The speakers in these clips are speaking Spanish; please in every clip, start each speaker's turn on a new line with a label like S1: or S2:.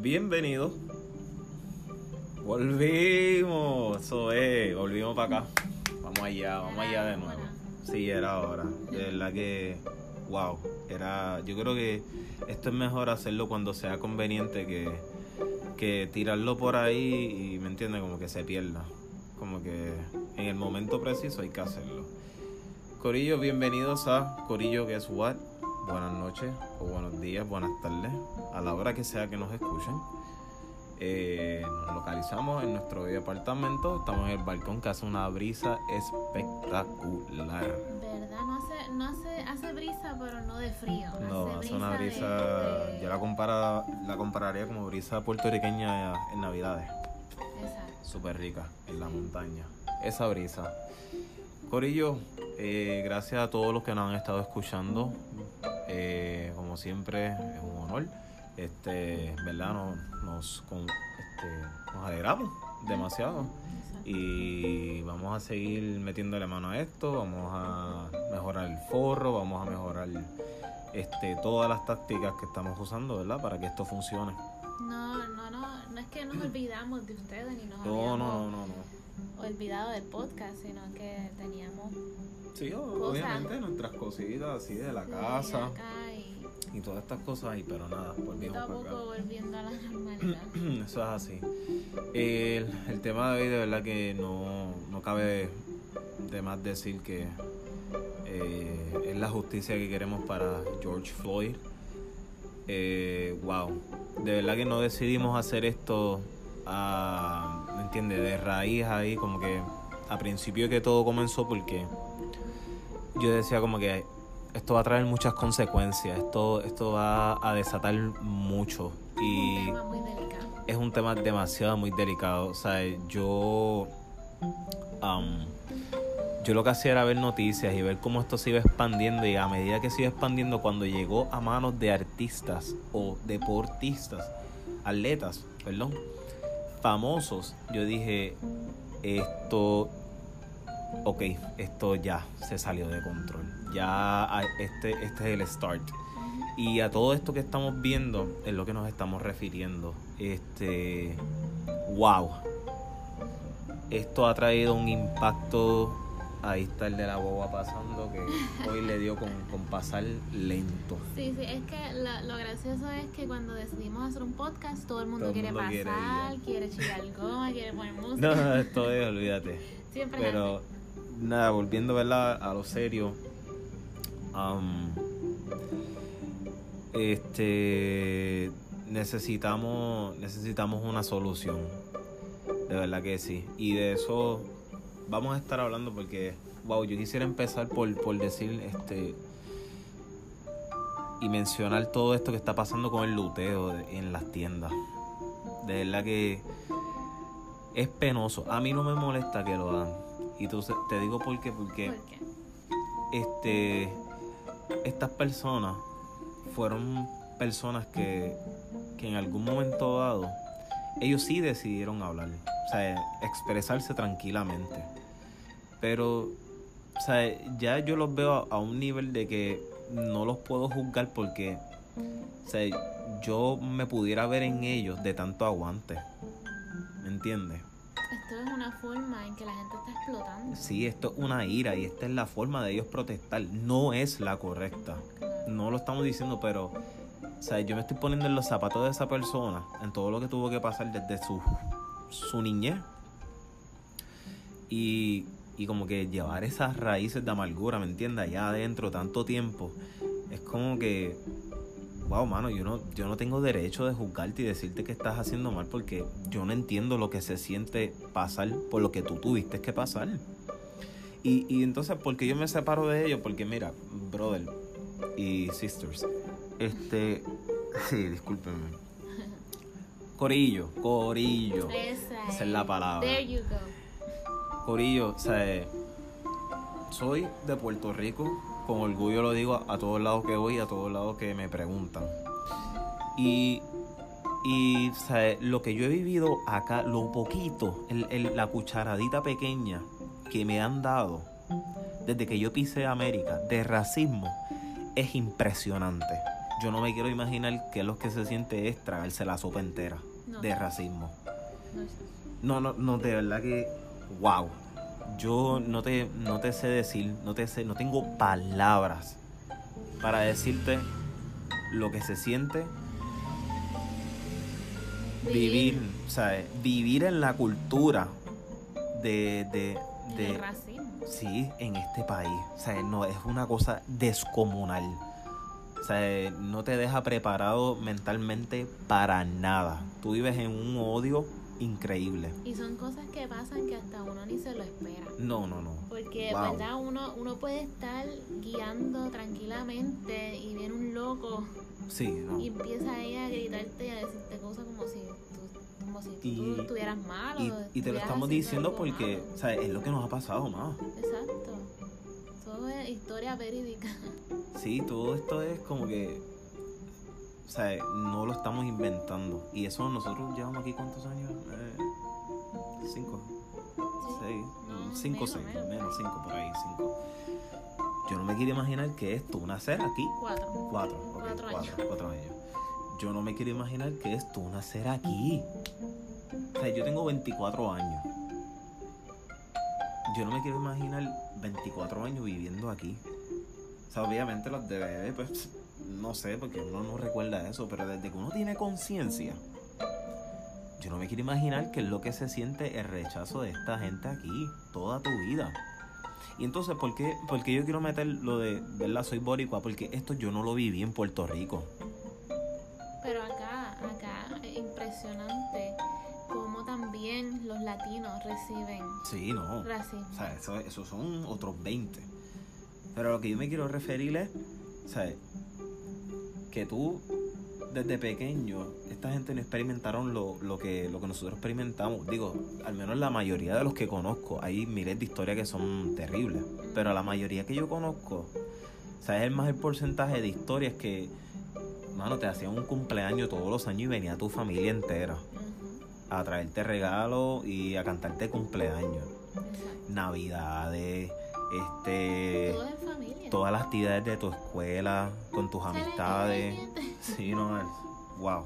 S1: bienvenidos. Volvimos, eso es, volvimos para acá. Vamos allá, vamos allá de nuevo. Sí, era hora. De verdad que, wow, era. Yo creo que esto es mejor hacerlo cuando sea conveniente que, que tirarlo por ahí y, ¿me entiende Como que se pierda. Como que en el momento preciso hay que hacerlo. Corillo, bienvenidos a Corillo Guess What. Buenas noches, o buenos días, buenas tardes, a la hora que sea que nos escuchen. Eh, nos localizamos en nuestro apartamento, estamos en el balcón que hace una brisa espectacular.
S2: ¿Verdad? No hace, no hace, hace brisa, pero no de frío.
S1: No, hace, una brisa, yo la, compara, la compararía como brisa puertorriqueña en Navidades.
S2: Exacto.
S1: Súper rica, en la montaña. Esa brisa. Corillo, eh, gracias a todos los que nos han estado escuchando. Eh, como siempre, es un honor. Este, ¿verdad? Nos, nos, este, nos alegramos demasiado. Y vamos a seguir metiéndole mano a esto. Vamos a mejorar el forro. Vamos a mejorar este, todas las tácticas que estamos usando, ¿verdad? Para que esto funcione.
S2: No, no, no. No es que nos olvidamos de ustedes ni nos
S1: no, no, no, no
S2: olvidado del podcast, sino que teníamos.
S1: Sí, obviamente nuestras cositas así de la casa. y... todas estas cosas ahí, pero nada,
S2: volvimos a poco volviendo a la normalidad.
S1: Eso es así. El, el, tema de hoy, de verdad que no, no cabe de más decir que eh, es la justicia que queremos para George Floyd. Eh, wow, de verdad que no decidimos hacer esto a, ¿me entiendes? De raíz ahí, como que a principio que todo comenzó porque yo decía como que esto va a traer muchas consecuencias, esto, esto va a desatar mucho y es un tema demasiado muy delicado, o sea, yo yo lo que hacía era ver noticias y ver cómo esto se iba expandiendo y a medida que se iba expandiendo cuando llegó a manos de artistas o deportistas, atletas, perdón, famosos, yo dije, esto, ok, esto ya se salió de control. Ya este, este es el start. Y a todo esto que estamos viendo es lo que nos estamos refiriendo. Este, wow. Esto ha traído un impacto Ahí está el de la boba pasando que hoy le dio con, pasar lento.
S2: Sí, sí, es que lo, gracioso es que cuando decidimos hacer un podcast todo el mundo quiere pasar, quiere, chillar goma, quiere poner música.
S1: No, esto es, olvídate.
S2: Siempre
S1: Pero nada, volviendo a lo serio. este necesitamos necesitamos una solución. De verdad que sí. Y de eso vamos a estar hablando porque, wow, yo quisiera empezar por, por decir, este, y mencionar todo esto que está pasando con el luteo en las tiendas. De verdad que es penoso. A mí no me molesta que lo hagan. Y tú, te digo por qué, porque este estas personas fueron personas que, que en algún momento dado ellos sí decidieron hablar, o sea, expresarse tranquilamente. Pero, o sea, ya yo los veo a, un nivel de que no los puedo juzgar porque, o sea, yo me pudiera ver en ellos de tanto aguante. ¿Me entiendes?
S2: Esto es una forma en que la gente está explotando.
S1: Sí, esto es una ira y esta es la forma de ellos protestar. No es la correcta. No lo estamos diciendo, pero o sea, yo me estoy poniendo en los zapatos de esa persona, en todo lo que tuvo que pasar desde su, su niñez. Y y como que llevar esas raíces de amargura, ¿me entiendes? Allá adentro tanto tiempo, es como que, wow, mano, yo no, yo no tengo derecho de juzgarte y decirte que estás haciendo mal porque yo no entiendo lo que se siente pasar por lo que tú tuviste que pasar. Y, y entonces, ¿por qué yo me separo de ellos? Porque mira, brother y sisters, este, sí, discúlpenme. Corillo, corillo. Esa, es la palabra.
S2: There you go.
S1: Corillo, o sea, soy de Puerto Rico, con orgullo lo digo a, todos lados que voy, a todos lados que me preguntan. Y, y lo que yo he vivido acá, lo poquito, el, la cucharadita pequeña que me han dado desde que yo pisé América de racismo es impresionante. yo no me quiero imaginar que lo que se siente es tragarse la sopa entera de racismo. No, no, no, de verdad que, wow. Yo no te, no te sé decir, no te sé, no tengo palabras para decirte lo que se siente vivir, vivir vivir en la cultura de, de, de
S2: racismo.
S1: Sí, en este país. O sea, no, es una cosa descomunal. O sea, no te deja preparado mentalmente para nada. Tú vives en un odio increíble.
S2: Y son cosas que pasan que hasta uno ni se lo espera.
S1: No, no, no.
S2: Porque, ¿verdad? Uno, uno puede estar guiando tranquilamente y viene un loco.
S1: Sí, no.
S2: Y empieza ella a gritarte y a decirte cosas como si tú, como si tú estuvieras mal.
S1: Y, te lo estamos diciendo porque, o sea, es lo que nos ha pasado más.
S2: Exacto. Todo es historia verídica.
S1: Sí, todo esto es como que o sea, no lo estamos inventando. Y eso nosotros llevamos aquí cuántos años? Eh, cinco. Seis. cinco, seis. Menos, cinco por ahí, cinco. Yo no me quiero imaginar que esto, una nacer aquí.
S2: Cuatro.
S1: Cuatro. cuatro, años. cuatro años. Yo no me quiero imaginar que esto, una nacer aquí. O sea, yo tengo 24 años. Yo no me quiero imaginar 24 años viviendo aquí. O sea, obviamente los de bebé, pues no sé, porque uno no recuerda eso, pero desde que uno tiene conciencia, yo no me quiero imaginar qué es lo que se siente el rechazo de esta gente aquí toda tu vida. Y entonces, ¿por qué, porque yo quiero meter lo de, ¿verdad? Soy boricua, porque esto yo no lo viví en Puerto Rico.
S2: Pero acá, acá, es impresionante cómo también los latinos reciben
S1: sí, no.
S2: racismo.
S1: O sea, eso, eso son otros 20. Pero lo que yo me quiero referir es, ¿sabes? Que tú desde pequeño, esta gente no experimentaron lo, lo, que, lo que nosotros experimentamos. Digo, al menos la mayoría de los que conozco, hay miles de historias que son terribles, pero la mayoría que yo conozco, ¿sabes el más el porcentaje de historias que, mano, te hacían un cumpleaños todos los años y venía tu familia entera a traerte regalos y a cantarte cumpleaños, navidades, este todas las actividades de tu escuela, con tus amistades. Sí, no, wow.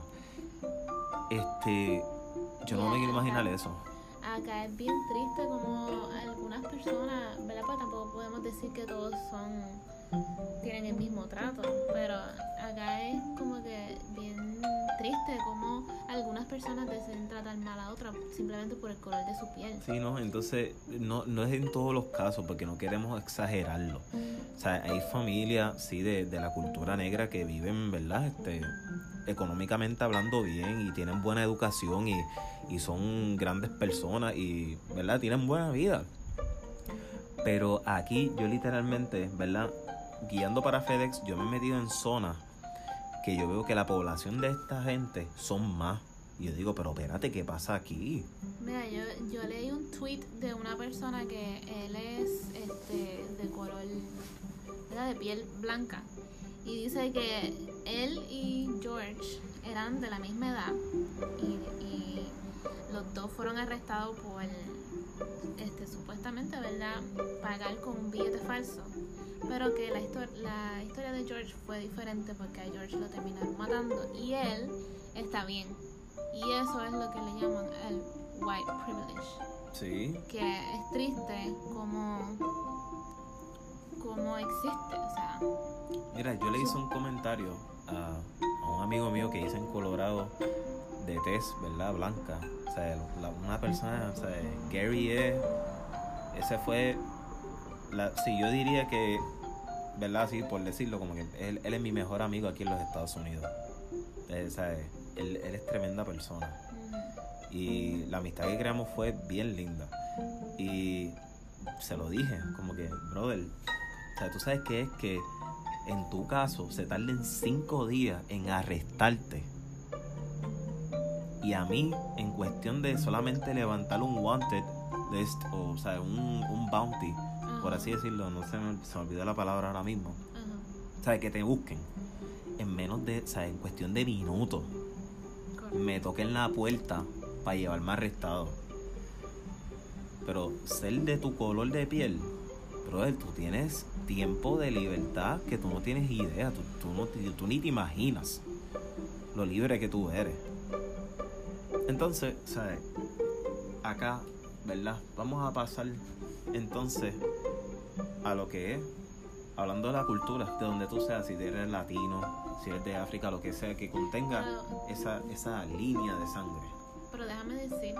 S1: Este, yo no me quiero imaginar eso.
S2: Acá es bien triste como algunas personas, ¿verdad? Pues tampoco podemos decir que todos son tienen el mismo trato, pero acá es como que bien triste como algunas personas deciden tratar mal a otras simplemente por el color de su piel.
S1: Sí, no, entonces no, no es en todos los casos porque no queremos exagerarlo. O sea, hay familias, sí, de, de la cultura negra que viven, ¿verdad? Este, económicamente hablando bien y tienen buena educación y, y son grandes personas y, ¿verdad? Tienen buena vida. Pero aquí yo literalmente, ¿verdad? guiando para FedEx, yo me he metido en zonas que yo veo que la población de esta gente son más. Y yo digo, pero espérate, ¿qué pasa aquí?
S2: Mira, yo, yo leí un tweet de una persona que él es este, de color, era de piel blanca. Y dice que él y George eran de la misma edad y, los dos fueron arrestados por, este, supuestamente, ¿verdad?, pagar con un billete falso pero que la, la historia de George fue diferente porque a George lo terminaron matando y él está bien. Y eso es lo que le llaman el white privilege.
S1: Sí.
S2: Que es triste como, como existe, o sea.
S1: Mira, yo le hice un comentario a, un amigo mío que hice en Colorado de tez, ¿verdad? Blanca. O sea, una persona, o sea, Gary es, ese fue la, sí, yo diría que, ¿verdad? Sí, por decirlo, como que él, él es mi mejor amigo aquí en los Estados Unidos. Él, él, él es tremenda persona. Y la amistad que creamos fue bien linda. Y se lo dije, como que, brother, o sea, tú sabes que es que en tu caso se tarden cinco días en arrestarte. Y a mí, en cuestión de solamente levantar un wanted list, o, sea, un, un bounty, por así decirlo, no se me, se me olvidó la palabra ahora mismo. ¿Sabes? Que te busquen en menos de, ¿sabes? En cuestión de minutos. Me toquen la puerta para llevarme arrestado. Pero ser de tu color de piel, brother, tú tienes tiempo de libertad que tú no tienes idea, tú, tú, no, tú ni te imaginas lo libre que tú eres. Entonces, ¿sabes? Acá, ¿verdad? Vamos a pasar entonces a lo que es, hablando de la cultura, de donde tú seas, si eres latino, si eres de África, lo que sea, que contenga esa, esa línea de sangre.
S2: Pero déjame decirte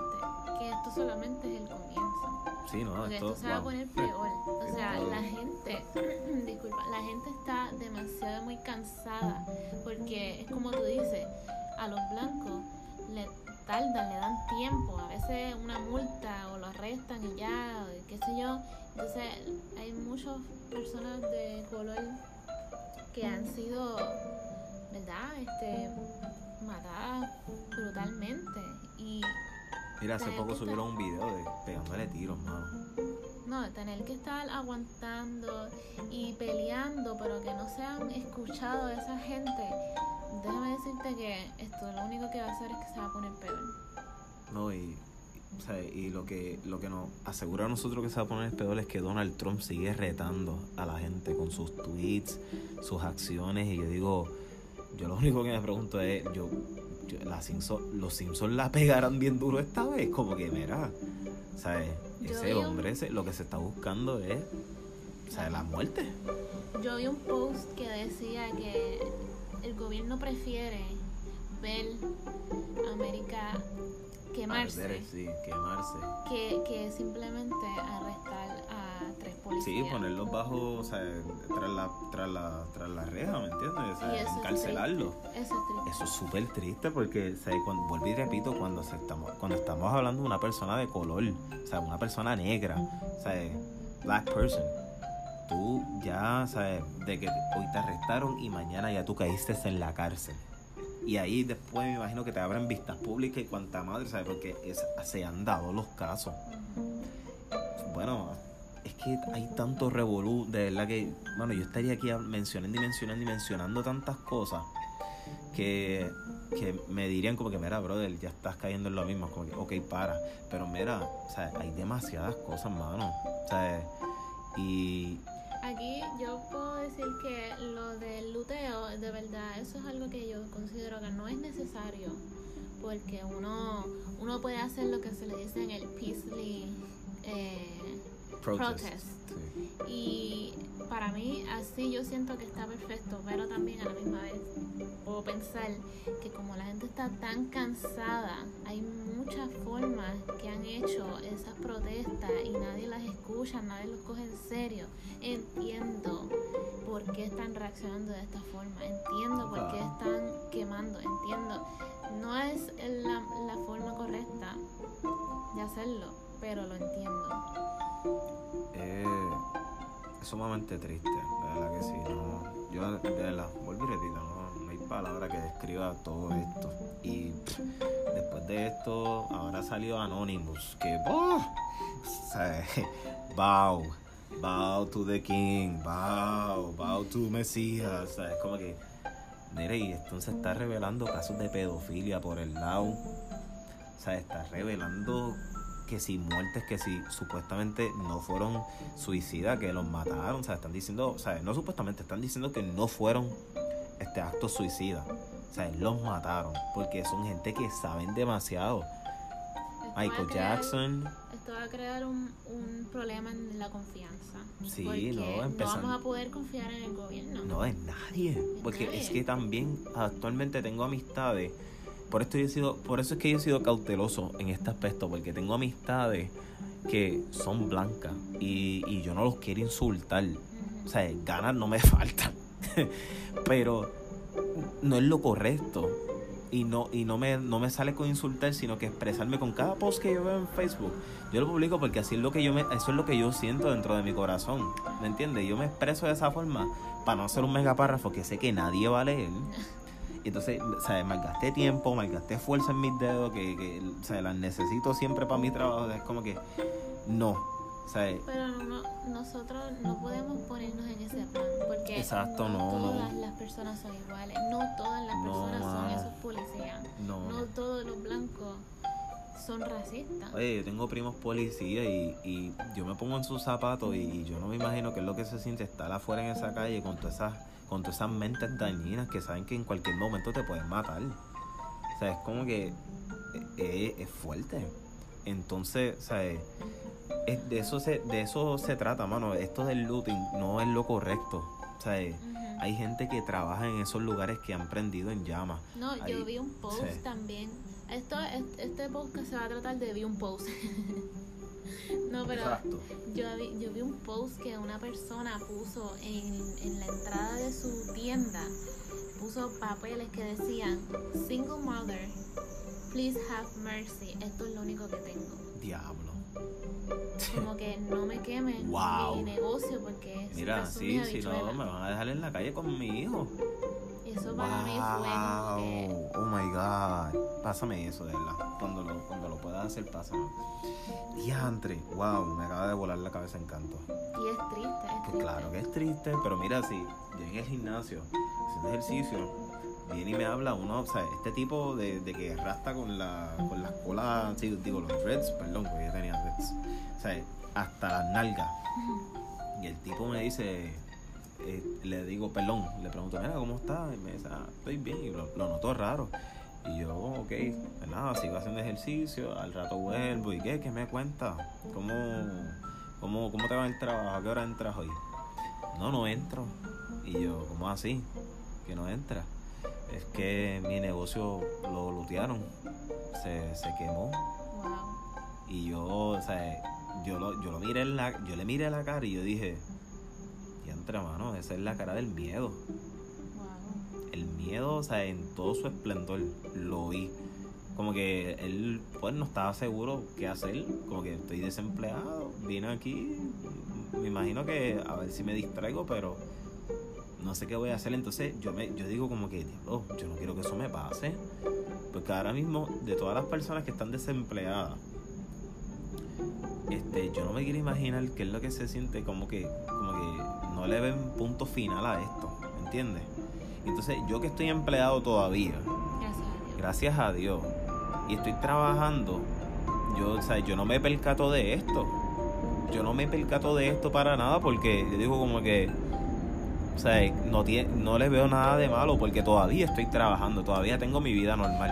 S2: que esto solamente es el comienzo.
S1: Sí, no,
S2: Porque esto, se va a poner peor. O sea, la gente, disculpa, la gente está demasiado muy cansada porque es como tú dices, a los blancos le tardan, le dan tiempo, a veces una multa o lo arrestan y ya, qué sé yo. Entonces hay muchas personas de color que han sido, ¿verdad? Este, matadas brutalmente y
S1: Mira, hace poco subieron un video de pegándole tiros, mano.
S2: No, tener que estar aguantando y peleando, pero que no se han escuchado esa gente. Déjame decirte que esto lo único que va a hacer es que se va a poner peor.
S1: No, y, o sea, y lo que lo que nos asegura a nosotros que se va a poner peor es que Donald Trump sigue retando a la gente con sus tweets, sus acciones, y yo digo, yo lo único que me pregunto es, yo la los Simpsons la pegarán bien duro esta vez. Como que, mira, ¿sabes? Ese hombre, lo que se está buscando es, ¿sabes? La muerte.
S2: Yo vi un post que decía que el gobierno prefiere ver América quemarse.
S1: sí, quemarse.
S2: Que, que simplemente arrestar tres policías.
S1: Sí, ponerlos bajo, o sea, tras la, tras la, tras la reja, ¿me entiendes? O sea, encarcelarlos.
S2: Eso es triste.
S1: Eso es súper triste porque, o sea, cuando, vuelvo y repito, cuando, estamos, cuando estamos hablando de una persona de color, o sea, una persona negra, o sea, black person, tú ya, sabes, de que hoy te arrestaron y mañana ya tú caíste en la cárcel. Y ahí después me imagino que te abren vistas públicas y cuanta madre, ¿sabes? Porque se han dado los casos. Bueno, es que hay tanto revolú, de verdad que, bueno, yo estaría aquí mencionando y mencionando y mencionando tantas cosas que, que me dirían como que, mira, brother, ya estás cayendo en lo mismo, como que, ok, para. Pero mira, o sea, hay demasiadas cosas, mano. O sea, y
S2: Aquí yo puedo decir que lo del luteo, de verdad, eso es algo que yo considero que no es necesario, porque uno, uno puede hacer lo que se le dice en el peacefully eh, protest. Y para mí así yo siento que está perfecto, pero también a la misma vez puedo pensar que como la gente está tan cansada, hay muchas formas que han hecho esas protestas y nadie las escucha, nadie los coge en serio. Entiendo por qué están reaccionando de esta forma, entiendo por qué están quemando, entiendo. No es la, la forma correcta de hacerlo, pero lo entiendo.
S1: Es sumamente triste, de verdad que sí. No, yo de verdad, vuelvo y repito, no, hay palabra que describa todo esto. Y después de esto, ahora salió Anonymous, que ¡oh! bow, bow to the king, bow, bow to Mesías, es como que, mire, y entonces está revelando casos de pedofilia por el lado, o sea, está revelando que si muertes que si supuestamente no fueron suicidas, que los mataron, o sea, están diciendo, o sea, no supuestamente, están diciendo que no fueron este actos suicidas, o sea, los mataron, porque son gente que saben demasiado. Michael Jackson.
S2: Esto va a crear un, un problema en la confianza.
S1: Sí, no,
S2: no vamos a poder confiar en el gobierno.
S1: No, en nadie. porque es que también actualmente tengo amistades por esto he sido, por eso es que yo he sido cauteloso en este aspecto, porque tengo amistades que son blancas y, yo no los quiero insultar. O sea, ganas no me faltan. Pero no es lo correcto. Y no, y no me, no me sale con insultar, sino que expresarme con cada post que yo veo en Facebook. Yo lo publico porque así es lo que yo me, eso es lo que yo siento dentro de mi corazón. ¿Me entiendes? Yo me expreso de esa forma para no hacer un mega párrafo que sé que nadie va a leer. Y entonces, sea, malgasté tiempo, malgasté fuerza en mis dedos, que, que sea, las necesito siempre para mi trabajo. Es como que, no. O sea,
S2: Pero no, nosotros no podemos ponernos en ese plan, porque
S1: exacto,
S2: no, todas las personas son iguales, no todas las personas son esos policías, no. no todos los blancos son racistas.
S1: Oye, yo tengo primos policías y, y yo me pongo en sus zapatos y, yo no me imagino qué es lo que se siente estar afuera en esa calle con todas esas, con todas esas mentes dañinas que saben que en cualquier momento te pueden matar. O sea, es como que es, es fuerte. Entonces, o sea, de eso se, de eso se trata, mano. Esto del looting no es lo correcto. O sea, hay gente que trabaja en esos lugares que han prendido en llamas.
S2: No, yo vi un post también. Esto, este podcast se va a tratar de vi un post. no, pero yo vi, yo vi un post que una persona puso en, en la entrada de su tienda, puso papeles que decían single mother Please have mercy. Esto es lo único que tengo.
S1: Diablo.
S2: Como que no me quemen mi negocio porque
S1: Mira, sí, si no, me van a dejar en la calle con mi hijo.
S2: Eso para mí fue
S1: Oh my god. Pásame eso, de verdad. Cuando lo, cuando lo puedas hacer, pásame. Diantre. Wow, me acaba de volar la cabeza en canto.
S2: Y es triste, es
S1: claro que es triste, pero mira, si yo en el gimnasio, haciendo ejercicio viene y me habla uno, o sea, este tipo de, de que rasta con la con las colas, sí, digo, los dreads, perdón, porque yo tenía dreads, o sea, hasta las nalgas. Y el tipo me dice, eh, le digo, perdón, le pregunto, mira, ¿cómo estás? Y me dice, ah, estoy bien, y lo, lo notó raro. Y yo, ok, pues nada, sigo haciendo ejercicio, al rato vuelvo, ¿y qué? ¿Qué me cuenta? ¿Cómo, cómo, cómo te va el trabajo? ¿A qué hora entras hoy? No, no entro. Y yo, ¿cómo así? Que no entras es que mi negocio lo lutearon, se, se quemó. Y yo, o sea, yo lo, yo lo miré en la, yo le miré la cara y yo dije, mano, esa es la cara del miedo. El miedo, o sea, en todo su esplendor, lo vi. Como que él, pues, no estaba seguro qué hacer. Como que estoy desempleado, vine aquí, me imagino que a ver si me distraigo, pero no sé qué voy a hacer. Entonces yo, me, yo digo como que, yo no quiero que eso me pase. Porque ahora mismo, de todas las personas que están desempleadas, este, yo no me quiero imaginar qué es lo que se siente como que no le ven punto final a esto, ¿me entiendes? Entonces yo que estoy empleado todavía, gracias a Dios, y estoy trabajando, yo, o sea, yo no me percato de esto. Yo no me percato de esto para nada porque yo digo como que o sea, no, tiene, no les veo nada de malo porque todavía estoy trabajando, todavía tengo mi vida normal.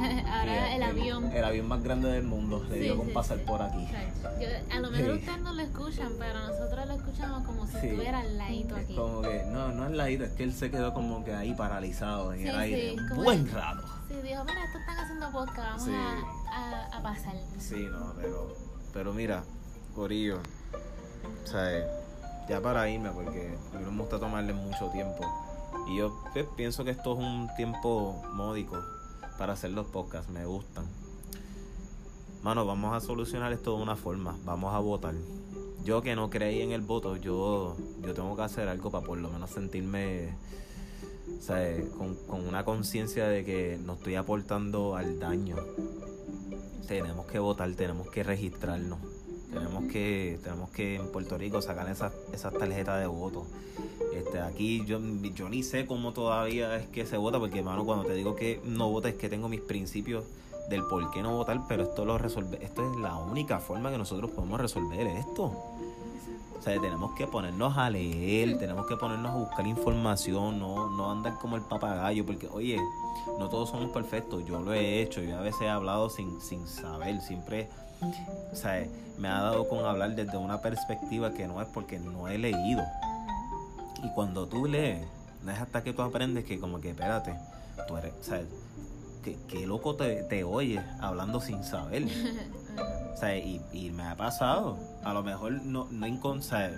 S2: Ahora el, avión.
S1: El, avión más grande del mundo le dio con pasar por aquí.
S2: a lo mejor ustedes no lo escuchan, pero nosotros lo escuchamos como si estuviera al ladito aquí.
S1: Como que, no, no al ladito, es que él se quedó como que ahí paralizado en el aire. Un buen rato.
S2: Sí, dijo, mira, esto están haciendo podcast, vamos a, a, pasar.
S1: Sí, no, pero, pero mira, Corillo, o sea, ya para irme, porque a mí no me gusta tomarle mucho tiempo. Y yo pues, pienso que esto es un tiempo módico para hacer los podcasts, me gustan. Mano, vamos a solucionar esto de una forma, vamos a votar. Yo que no creí en el voto, yo, yo tengo que hacer algo para por lo menos sentirme Con, con una conciencia de que no estoy aportando al daño. Tenemos que votar, tenemos que registrarnos. Tenemos que, tenemos que en Puerto Rico sacar esas, esas tarjetas de voto. Este, aquí yo, yo ni sé cómo todavía es que se vota, porque hermano, cuando te digo que no vota es que tengo mis principios del por qué no votar, pero esto lo resolve, esto es la única forma que nosotros podemos resolver esto. O sea, tenemos que ponernos a leer, tenemos que ponernos a buscar información, no, no andar como el papagayo, porque oye, no todos somos perfectos, yo lo he hecho, yo a veces he hablado sin, sin saber, siempre o sea, me ha dado con hablar desde una perspectiva que no es porque no he leído. Y cuando tú lees, no es hasta que tú aprendes que como que, espérate, tú eres, o sea, que, loco te, te oyes hablando sin saber. O sea, y, y, me ha pasado. A lo mejor no, no,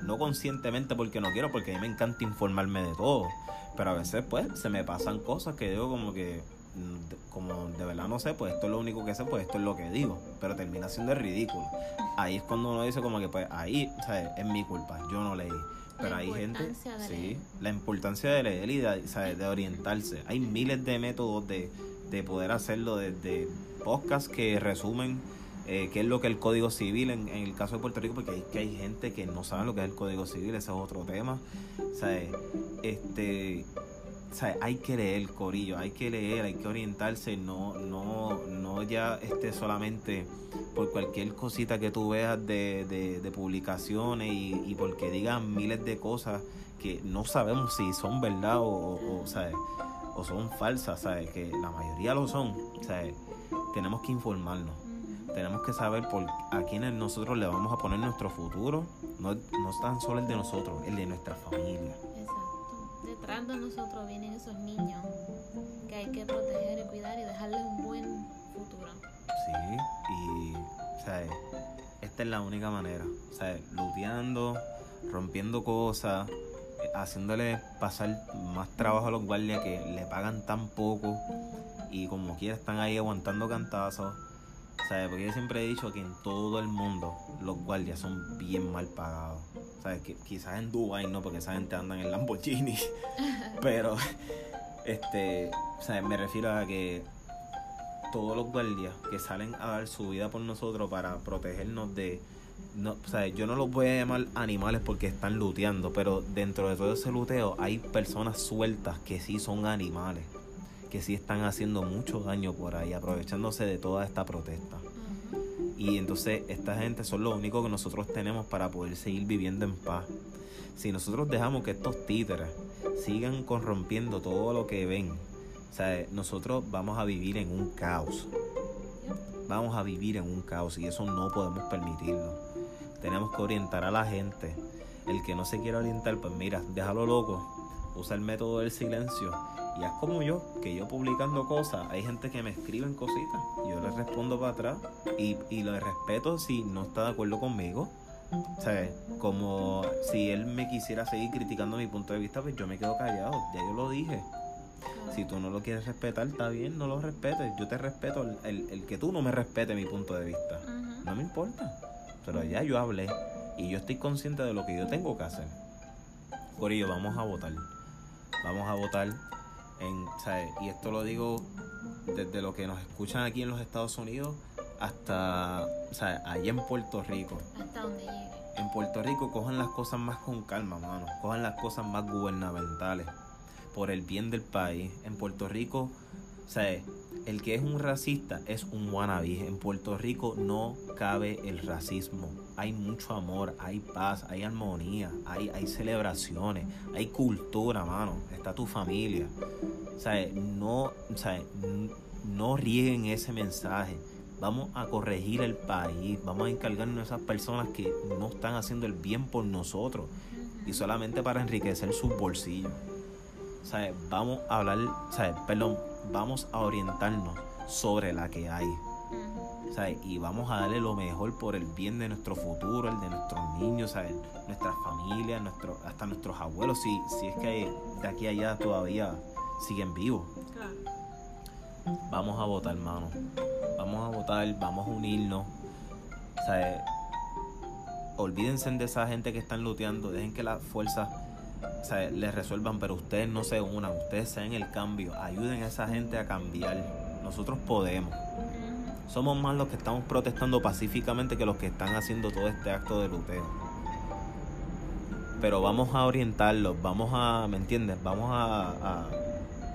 S1: no conscientemente porque no quiero, porque a mí me encanta informarme de todo. Pero a veces, pues, se me pasan cosas que digo como que, como de verdad no sé, pues esto es lo único que sé, pues esto es lo que digo, pero termina siendo ridículo. Ahí es cuando uno dice como que pues ahí, o sea, es mi culpa, yo no leí. Pero hay gente, sí, la importancia de leer y de, de orientarse. Hay miles de métodos de, de poder hacerlo, desde podcasts que resumen eh, qué es lo que es el Código Civil en, en, el caso de Puerto Rico, porque hay, que hay gente que no sabe lo que es el Código Civil, ese es otro tema. Hay que leer, Corillo, hay que leer, hay que orientarse, no, no, no ya esté solamente por cualquier cosita que tú veas de, de, publicaciones y, porque digan miles de cosas que no sabemos si son verdad o, o, o son falsas, ¿sabes? Que la mayoría lo son, ¿sabes? Tenemos que informarnos. Tenemos que saber por a quiénes nosotros le vamos a poner nuestro futuro. No, no tan solo el de nosotros, el de nuestra familia.
S2: Detrás de nosotros vienen esos niños que hay que proteger y cuidar y dejarles un buen futuro.
S1: Sí, y, ¿sabes? Esta es la única manera. ¿Sabes? Luteando, rompiendo cosas, haciéndole pasar más trabajo a los guardias que le pagan tan poco y como quiera están ahí aguantando cantazos. ¿Sabes? Porque yo siempre he dicho que en todo el mundo los guardias son bien mal pagados. ¿Sabes? Que quizás en Dubai no, porque esa gente anda en Lamborghini. Pero, este, ¿sabes? Me refiero a que todos los guardias que salen a dar su vida por nosotros para protegernos de no, sea, yo no los voy a llamar animales porque están luteando, pero dentro de todo ese luteo hay personas sueltas que sí son animales, que sí están haciendo mucho daño por ahí, aprovechándose de toda esta protesta. Y entonces esta gente son lo único que nosotros tenemos para poder seguir viviendo en paz. Si nosotros dejamos que estos títeres sigan corrompiendo todo lo que ven, o sea, nosotros vamos a vivir en un caos. Vamos a vivir en un caos y eso no podemos permitirlo tenemos que orientar a la gente. El que no se quiera orientar, pues mira, déjalo loco. Usa el método del silencio. Y es como yo, que yo publicando cosas, hay gente que me escriben cositas. Yo les respondo para atrás y, y lo respeto si no está de acuerdo conmigo. ¿Sabes? Como si él me quisiera seguir criticando mi punto de vista, pues yo me quedo callado. Ya yo lo dije. Si tú no lo quieres respetar, está bien, no lo respetes. Yo te respeto el, el, que tú no me respete mi punto de vista. No me importa. Pero ya yo hablé y yo estoy consciente de lo que yo tengo que hacer. Por ello, vamos a votar. Vamos a votar. En, Y esto lo digo desde lo que nos escuchan aquí en los Estados Unidos hasta ¿sabes? allá en Puerto Rico.
S2: Hasta donde llegue.
S1: En Puerto Rico cojan las cosas más con calma, mano. Cojan las cosas más gubernamentales. Por el bien del país. En Puerto Rico, ¿sabes? el que es un racista es un wannabe. En Puerto Rico no cabe el racismo. Hay mucho amor, hay paz, hay armonía, hay, hay celebraciones, hay cultura, mano. Está tu familia. O no, no rieguen ese mensaje. Vamos a corregir el país, vamos a encargarnos de esas personas que no están haciendo el bien por nosotros y solamente para enriquecer sus bolsillos. Vamos a hablar, perdón, vamos a orientarnos sobre la que hay. Y vamos a darle lo mejor por el bien de nuestro futuro, el de nuestros niños, ¿sabes? nuestras familias, nuestro, hasta nuestros abuelos, si, si es que de aquí a allá todavía siguen vivos. Vamos a votar, hermano. Vamos a votar, vamos a unirnos. Olvídense de esa gente que están luteando, dejen que las fuerzas o les resuelvan, pero ustedes no se unan, ustedes sean el cambio, ayuden a esa gente a cambiar. Nosotros podemos. Somos más los que estamos protestando pacíficamente que los que están haciendo todo este acto de luteo. Pero vamos a orientarlos, vamos a, ¿me entiendes? Vamos a,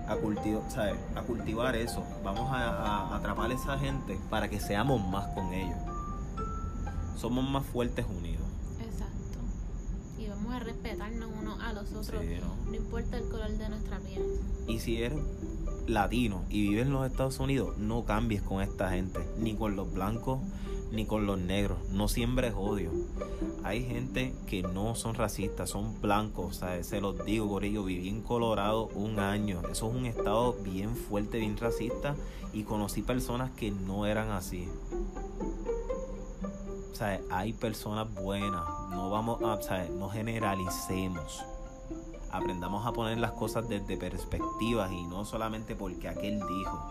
S1: a, cultivar, a cultivar eso. Vamos a, atrapar a esa gente para que seamos más con ellos. Somos más fuertes unidos
S2: a respetarnos uno a los otros, ¿no? importa el color de nuestra piel.
S1: Y si eres latino y vives en los Estados Unidos, no cambies con esta gente, ni con los blancos, ni con los negros. No siembres odio. Hay gente que no son racistas, son blancos. Se los digo, por ello, viví en Colorado un año. Eso es un estado bien fuerte, bien racista. Y conocí personas que no eran así. hay personas buenas, no vamos a, ¿sabes? no generalicemos. Aprendamos a poner las cosas desde perspectivas y no solamente porque aquel dijo.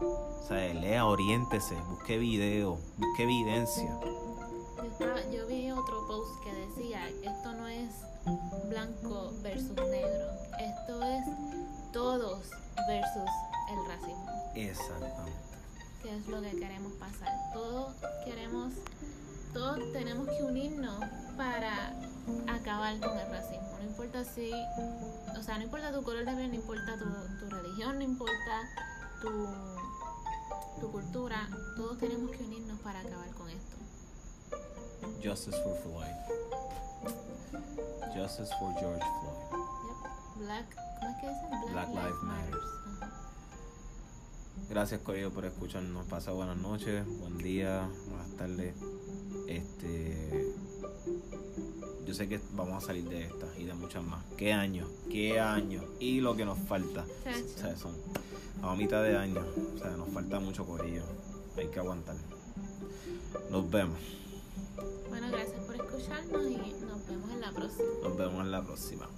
S1: O sea, lea, oriéntese, busque video, busque evidencia.
S2: Yo, vi otro post que decía, esto no es blanco versus negro, esto es todos versus el racismo.
S1: Exactamente.
S2: Que es lo que queremos pasar. Todos queremos todos tenemos que unirnos para acabar con el racismo. No importa si, o sea, no importa tu color de piel, no importa tu, tu religión, no importa tu, tu cultura, todos tenemos que unirnos para acabar con esto.
S1: Justice for Floyd. Justice for George Floyd.
S2: Yep. Black, ¿cómo es que dicen?
S1: Black Lives Matter.
S2: Ajá.
S1: Gracias, Corillo, por escucharnos. Pasa buenas noches, buen día, buenas tardes. Este. Yo sé que vamos a salir de esta y de muchas más. ¿Qué año? ¿Qué año? Y lo que nos falta. O sea, son a mitad de año. O sea, nos falta mucho corillo. Hay que aguantar. Nos vemos.
S2: Bueno, gracias por escucharnos y nos vemos en la próxima.
S1: Nos vemos en la próxima.